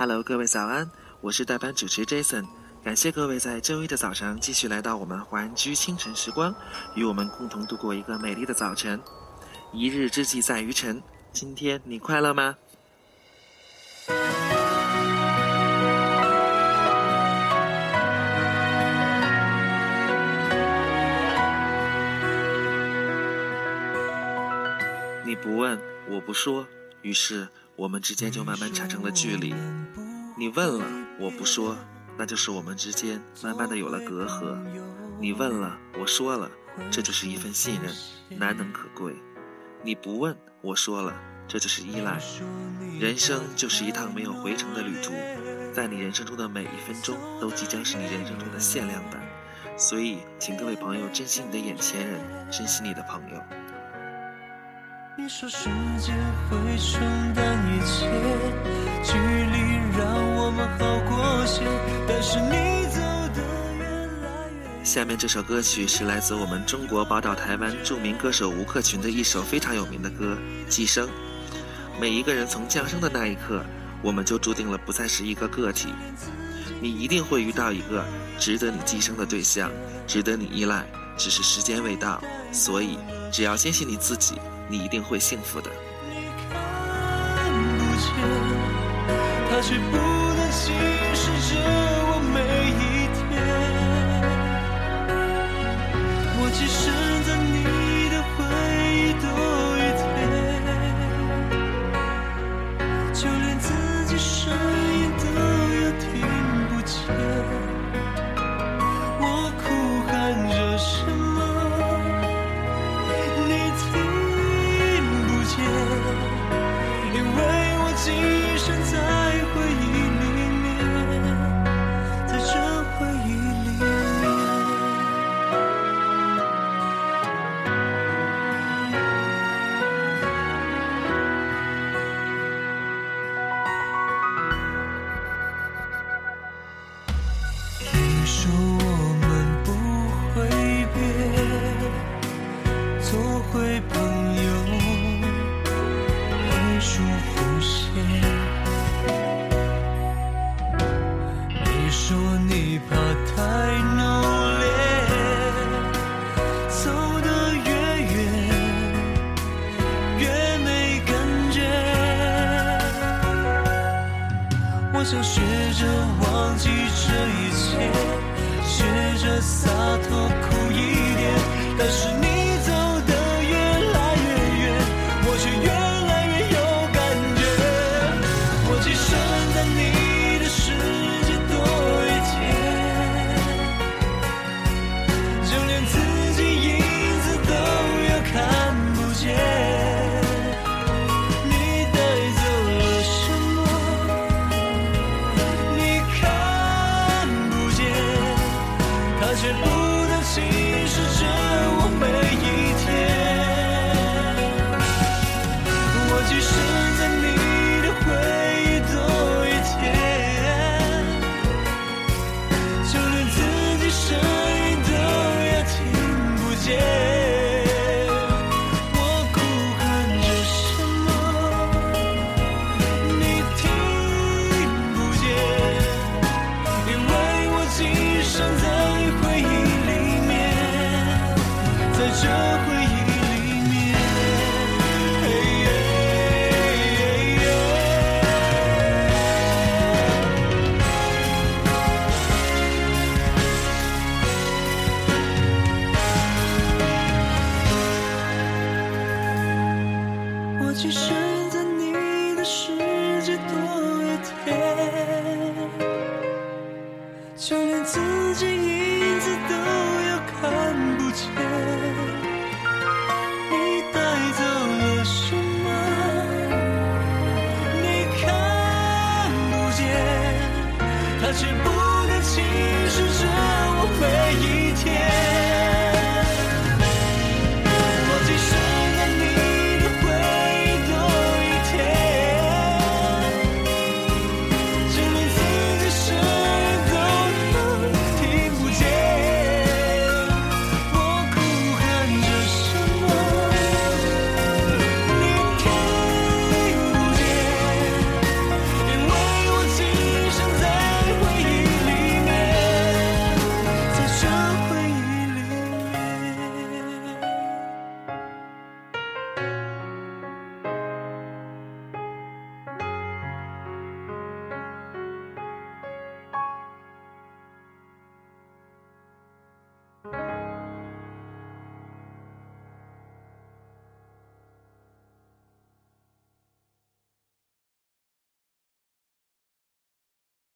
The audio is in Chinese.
Hello，各位早安，我是代班主持 Jason，感谢各位在周一的早上继续来到我们华人居清晨时光，与我们共同度过一个美丽的早晨。一日之计在于晨，今天你快乐吗？你不问，我不说，于是我们之间就慢慢产生了距离。你问了，我不说，那就是我们之间慢慢的有了隔阂。你问了，我说了，这就是一份信任，难能可贵。你不问，我说了，这就是依赖。人生就是一趟没有回程的旅途，在你人生中的每一分钟都即将是你人生中的限量版。所以，请各位朋友珍惜你的眼前人，珍惜你的朋友。你说时间会冲淡一切，距离让我们好过些，但是你走的越来越下面这首歌曲是来自我们中国宝岛台湾著名歌手吴克群的一首非常有名的歌《寄生》。每一个人从降生的那一刻，我们就注定了不再是一个个体。你一定会遇到一个值得你寄生的对象，值得你依赖，只是时间未到。所以，只要坚信你自己。你一定会幸福的。却不断侵蚀着我每一天，我寄剩在你的回忆多一天，就连自己声音都又听不见。我哭喊着什么？你听不见，因为我今生在。说你怕太浓烈走得越远越没感觉我想学着忘记这一切学着洒脱这回忆里面我只想在你的世界多一天就连自己一